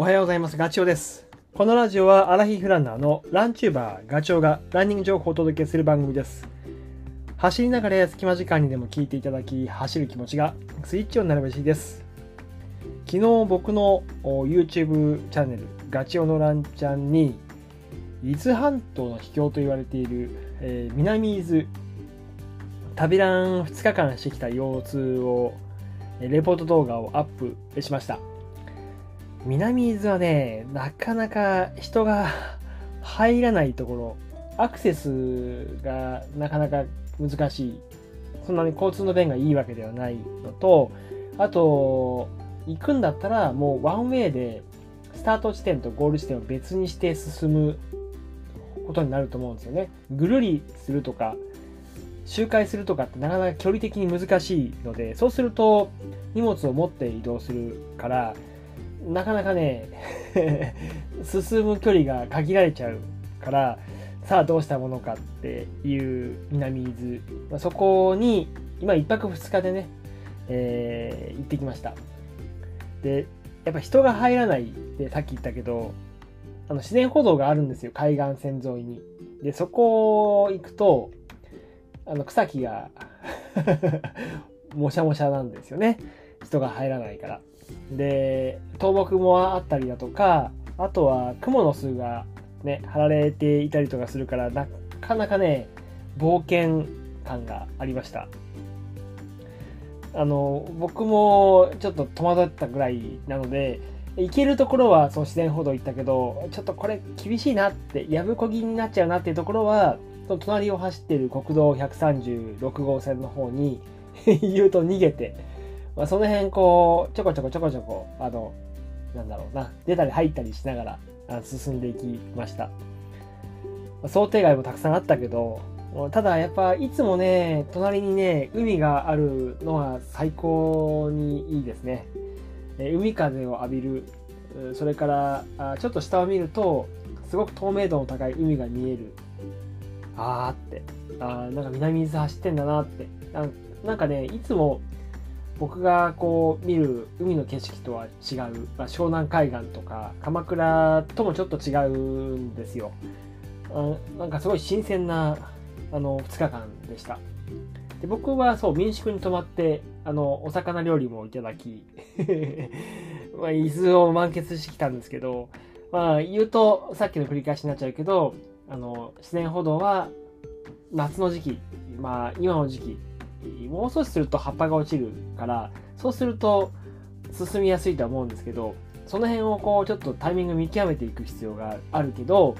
おはようございます。ガチョウです。このラジオはアラヒフランナーのランチューバーガチョウがランニング情報をお届けする番組です。走りながら隙間時間にでも聞いていただき、走る気持ちがスイッチオンになればいいです。昨日僕の YouTube チャンネルガチョウのランチャンに伊豆半島の秘境と言われている、えー南伊豆旅ラン2日間してきた様子をレポート動画をアップしました。南伊豆はね、なかなか人が入らないところ、アクセスがなかなか難しい。そんなに交通の便がいいわけではないのと、あと、行くんだったらもうワンウェイでスタート地点とゴール地点を別にして進むことになると思うんですよね。ぐるりするとか、周回するとかってなかなか距離的に難しいので、そうすると荷物を持って移動するから、なかなかね、進む距離が限られちゃうから、さあどうしたものかっていう南伊豆、まあ、そこに今1泊2日でね、えー行ってきました。で、やっぱ人が入らないってさっき言ったけど、あの自然歩道があるんですよ、海岸線沿いに。で、そこ行くと、あの草木が もしゃもしゃなんですよね。人が入らないから。で、倒木もあったりだとか、あとは雲の巣がね、張られていたりとかするから、なかなかね、冒険感がありました。あの、僕もちょっと戸惑ったぐらいなので、行けるところはその自然歩道行ったけど、ちょっとこれ厳しいなって、やぶこぎになっちゃうなっていうところは、その隣を走ってる国道136号線の方に 言うと逃げて、まあ、その辺こう、ちょこちょこちょこちょこ、あの、なんだろうな、出たり入ったりしながら進んでいきました。ま想定外もたくさんあったけど、ただやっぱいつもね、隣にね、海があるのは最高にいいですね。え海風を浴びる、それからあちょっと下を見ると、すごく透明度の高い海が見える。あーって、あーなんか南伊豆走ってんだなって。なんかね、いつも僕がこう見る海の景色とは違う、まあ、湘南海岸とか鎌倉ともちょっと違うんですよ。なんかすごい新鮮なあの2日間でした。で僕はそう民宿に泊まってあのお魚料理もいただき まあ伊豆を満喫してきたんですけど、まあ、言うとさっきの繰り返しになっちゃうけどあの自然歩道は夏の時期まあ今の時期もう少しすると葉っぱが落ちるからそうすると進みやすいとは思うんですけどその辺をこうちょっとタイミング見極めていく必要があるけど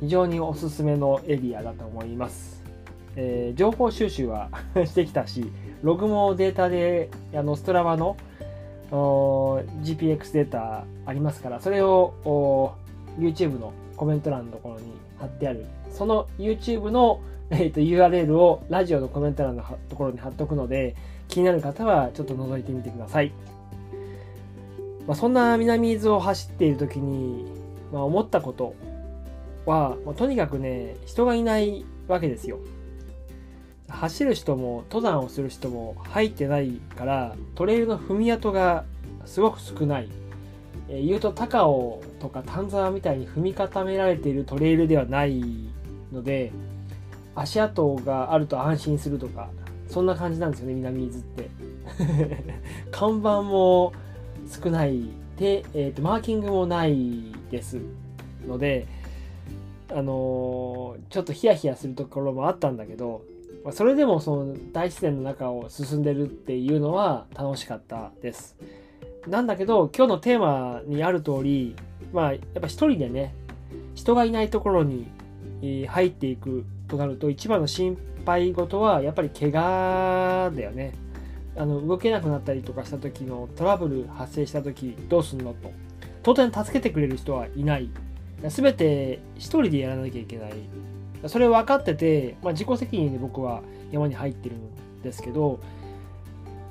非常におすすめのエリアだと思います、えー情報収集は してきたしログもデータであのストラバの GPX データありますからそれを YouTube のコメント欄のところに貼ってある。その YouTube のえー、と URL をラジオのコメント欄のところに貼っとくので気になる方はちょっと覗いてみてください、まあ、そんな南伊豆を走っている時に、まあ、思ったことは、まあとにかくね人がいないわけですよ。走る人も登山をする人も入ってないからトレイルの踏み跡がすごく少ない、え言うと高尾とか丹沢みたいに踏み固められているトレイルではないので足跡があると安心するとかそんな感じなんですよね南伊豆って。看板も少ないで、えーとマーキングもないですのであのーちょっとヒヤヒヤするところもあったんだけどそれでもその大自然の中を進んでるっていうのは楽しかったです。なんだけど今日のテーマにある通りまあやっぱ一人でね人がいないところに入っていくとなると一番の心配事はやっぱり怪我だよね。あの動けなくなったりとかした時のトラブル発生した時どうすんのと。当然助けてくれる人はいない。全て一人でやらなきゃいけない。それ分かってて、まあ、自己責任で僕は山に入ってるんですけど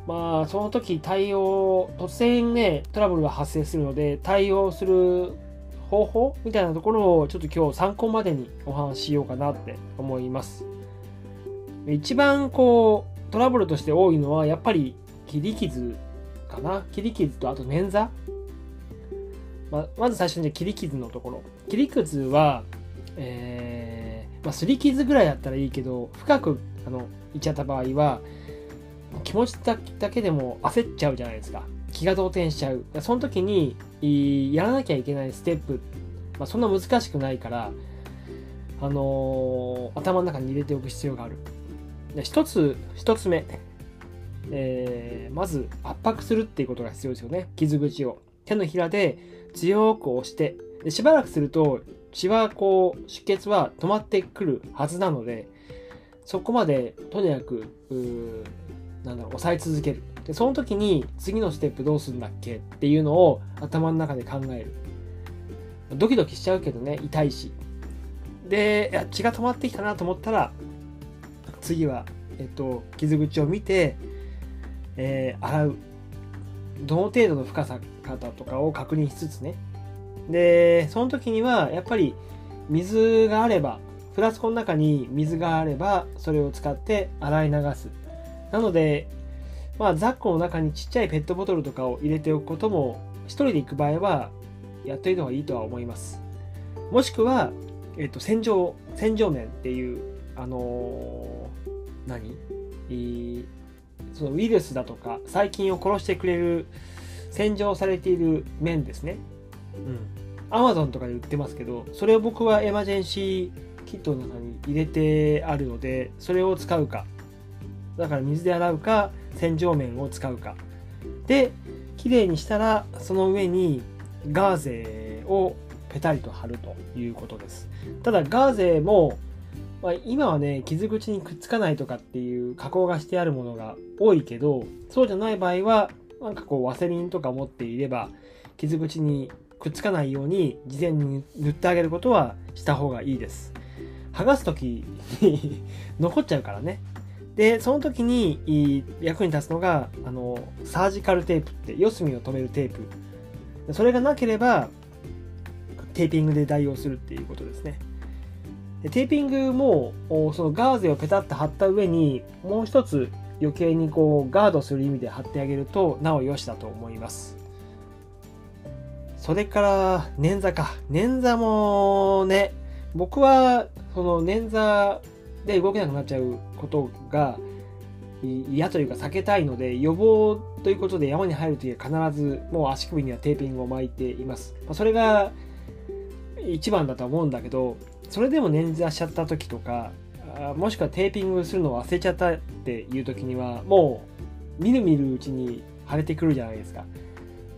まあその時対応突然ねトラブルが発生するので対応する方法みたいなところをちょっと今日参考までにお話ししようかなって思います。一番こうトラブルとして多いのはやっぱり切り傷かな。切り傷とあと捻挫。ままず最初に切り傷のところ。切り傷は、えーまあ、すり傷ぐらいだったらいいけど深くあのいっちゃった場合は気持ちだけでも焦っちゃうじゃないですか。気が動転しちゃう。その時にやらなきゃいけないステップ、まあ、そんな難しくないからあのー、頭の中に入れておく必要がある。で一つ一つ目、えー、まず圧迫するっていうことが必要ですよね。傷口を。手のひらで強く押して。でしばらくすると血はこう出血は止まってくるはずなのでそこまでとにかくなんだろう抑え続ける。でその時に次のステップどうするんだっけ？っていうのを頭の中で考える。ドキドキしちゃうけどね痛いし。で血が止まってきたなと思ったら次は、えっと、傷口を見て、えー、洗う。どの程度の深さ方とかを確認しつつね。でその時にはやっぱり水があればフラスコの中に水があればそれを使って洗い流す。なのでまあザックの中にちっちゃいペットボトルとかを入れておくことも一人で行く場合はやっといた方がいいとは思いますもしくは、えっと、洗浄洗浄面っていうあのー、何？そのウイルスだとか細菌を殺してくれる洗浄されている面ですね。うん。アマゾンとかで売ってますけど、それを僕はエマージェンシーキットの中に入れてあるので、それを使うか。だから水で洗うか、洗浄面を使うか。で、綺麗にしたら、その上にガーゼをペタリと貼るということです。ただ、ガーゼも、まあ、今はね、傷口にくっつかないとかっていう加工がしてあるものが多いけど、そうじゃない場合は、なんかこうワセリンとか持っていれば傷口にくっつかないように事前に塗ってあげることはした方がいいです剥がす時に 残っちゃうからねでその時に役に立つのがあのサージカルテープって四隅を留めるテープそれがなければテーピングで代用するっていうことですねでテーピングもそのガーゼをペタッと貼った上にもう一つ余計にこうガードする意味で貼ってあげるとなお良しだと思います。それから捻挫か。捻挫もね、僕はその捻挫で動けなくなっちゃうことが嫌というか避けたいので予防ということで山に入るときは必ずもう足首にはテーピングを巻いています。それが一番だと思うんだけど、それでも捻挫しちゃった時とか、もしくはテーピングするのを忘れちゃったっていう時にはもうみるみるうちに腫れてくるじゃないですか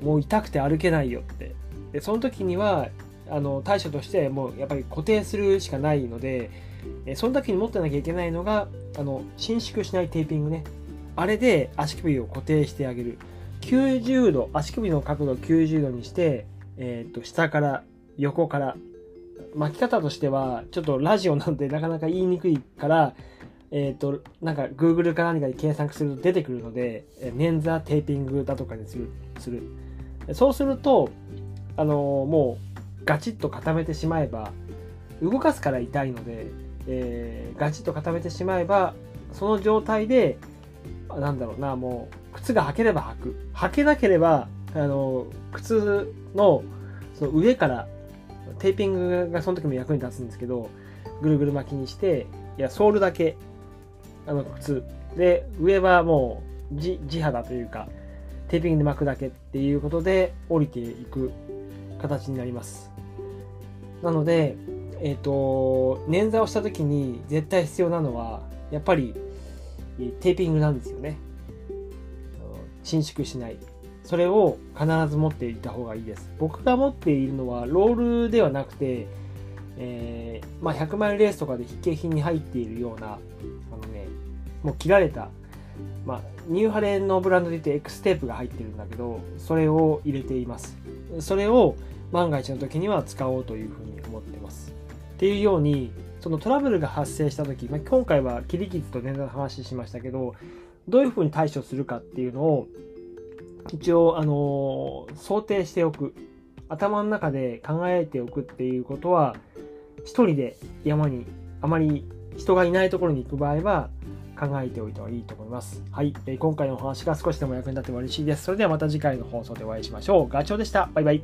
もう痛くて歩けないよってでその時にはあの対処としてもうやっぱり固定するしかないのでその時に持ってなきゃいけないのがあの伸縮しないテーピングね。あれで足首を固定してあげる。90度足首の角度を90度にして、えー、と下から横から。巻き方としては、ちょっとラジオなんてなかなか言いにくいから、えっ、と、なんか Google か何かで検索すると出てくるので、捻挫テーピングだとかにする。する。そうすると、あの、もうガチッと固めてしまえば、動かすから痛いので、えー、ガチッと固めてしまえば、その状態で、なんだろうな、もう、靴が履ければ履く。履けなければ、あの、靴の、その上からテーピングがその時も役に立つんですけど、ぐるぐる巻きにして、いや、ソールだけ、あの、靴。で、上はもう地、地肌というか、テーピングで巻くだけっていうことで降りていく形になります。なので、えっ、ー、と、捻挫をした時に絶対必要なのは、やっぱりテーピングなんですよね。伸縮しない。それを必ず持っていた方がいいです。僕が持っているのはロールではなくて、えー、まあ、100マイルレースとかで必携品に入っているような、あのね、もう切られた、まあ、ニューハレンのブランドで言って X テープが入ってるんだけど、それを入れています。それを万が一の時には使おうというふうに思ってます。っていうように、そのトラブルが発生した時、まあ、今回は切り傷と年代の話しましたけど、どういうふうに対処するかっていうのを一応、あの、想定しておく。頭の中で考えておくっていうことは、一人で山にあまり人がいないところに行く場合は考えておいた方がいいと思います。はい。え今回のお話が少しでも役に立っても嬉しいです。それではまた次回の放送でお会いしましょう。ガチョウでした。バイバイ。